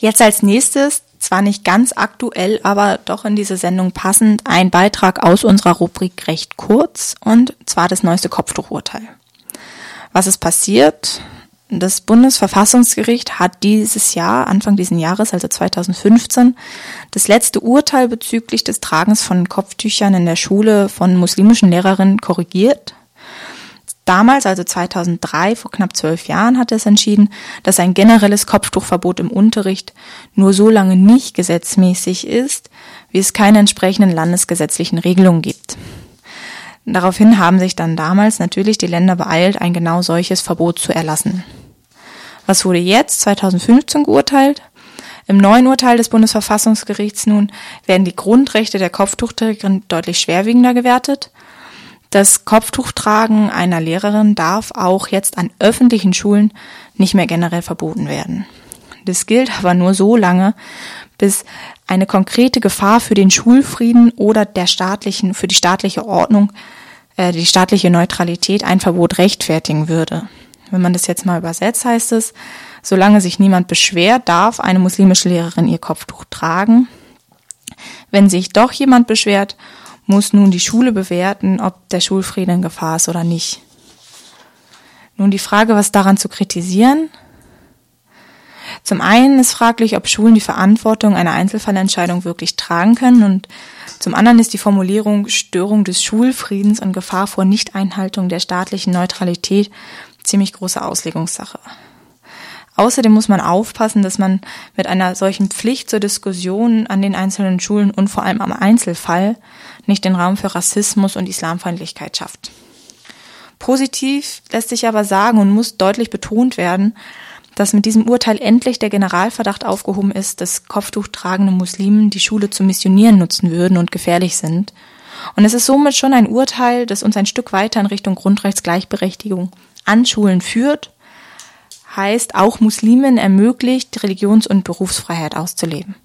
Jetzt als nächstes, zwar nicht ganz aktuell, aber doch in diese Sendung passend, ein Beitrag aus unserer Rubrik recht kurz und zwar das neueste Kopftuchurteil. Was ist passiert? Das Bundesverfassungsgericht hat dieses Jahr, Anfang diesen Jahres, also 2015, das letzte Urteil bezüglich des Tragens von Kopftüchern in der Schule von muslimischen Lehrerinnen korrigiert. Damals, also 2003, vor knapp zwölf Jahren, hat es entschieden, dass ein generelles Kopftuchverbot im Unterricht nur so lange nicht gesetzmäßig ist, wie es keine entsprechenden landesgesetzlichen Regelungen gibt. Daraufhin haben sich dann damals natürlich die Länder beeilt, ein genau solches Verbot zu erlassen. Was wurde jetzt 2015 geurteilt? Im neuen Urteil des Bundesverfassungsgerichts nun werden die Grundrechte der Kopftuchträgerin deutlich schwerwiegender gewertet. Das Kopftuchtragen einer Lehrerin darf auch jetzt an öffentlichen Schulen nicht mehr generell verboten werden. Das gilt aber nur so lange, bis eine konkrete Gefahr für den Schulfrieden oder der staatlichen, für die staatliche Ordnung, äh, die staatliche Neutralität ein Verbot rechtfertigen würde. Wenn man das jetzt mal übersetzt, heißt es, solange sich niemand beschwert, darf eine muslimische Lehrerin ihr Kopftuch tragen. Wenn sich doch jemand beschwert, muss nun die Schule bewerten, ob der Schulfrieden in Gefahr ist oder nicht. Nun die Frage, was daran zu kritisieren? Zum einen ist fraglich, ob Schulen die Verantwortung einer Einzelfallentscheidung wirklich tragen können und zum anderen ist die Formulierung Störung des Schulfriedens und Gefahr vor Nichteinhaltung der staatlichen Neutralität ziemlich große Auslegungssache. Außerdem muss man aufpassen, dass man mit einer solchen Pflicht zur Diskussion an den einzelnen Schulen und vor allem am Einzelfall nicht den Raum für Rassismus und Islamfeindlichkeit schafft. Positiv lässt sich aber sagen und muss deutlich betont werden, dass mit diesem Urteil endlich der Generalverdacht aufgehoben ist, dass kopftuchtragende Muslimen die Schule zu missionieren nutzen würden und gefährlich sind. Und es ist somit schon ein Urteil, das uns ein Stück weiter in Richtung Grundrechtsgleichberechtigung an Schulen führt, heißt auch Muslimen ermöglicht, Religions- und Berufsfreiheit auszuleben.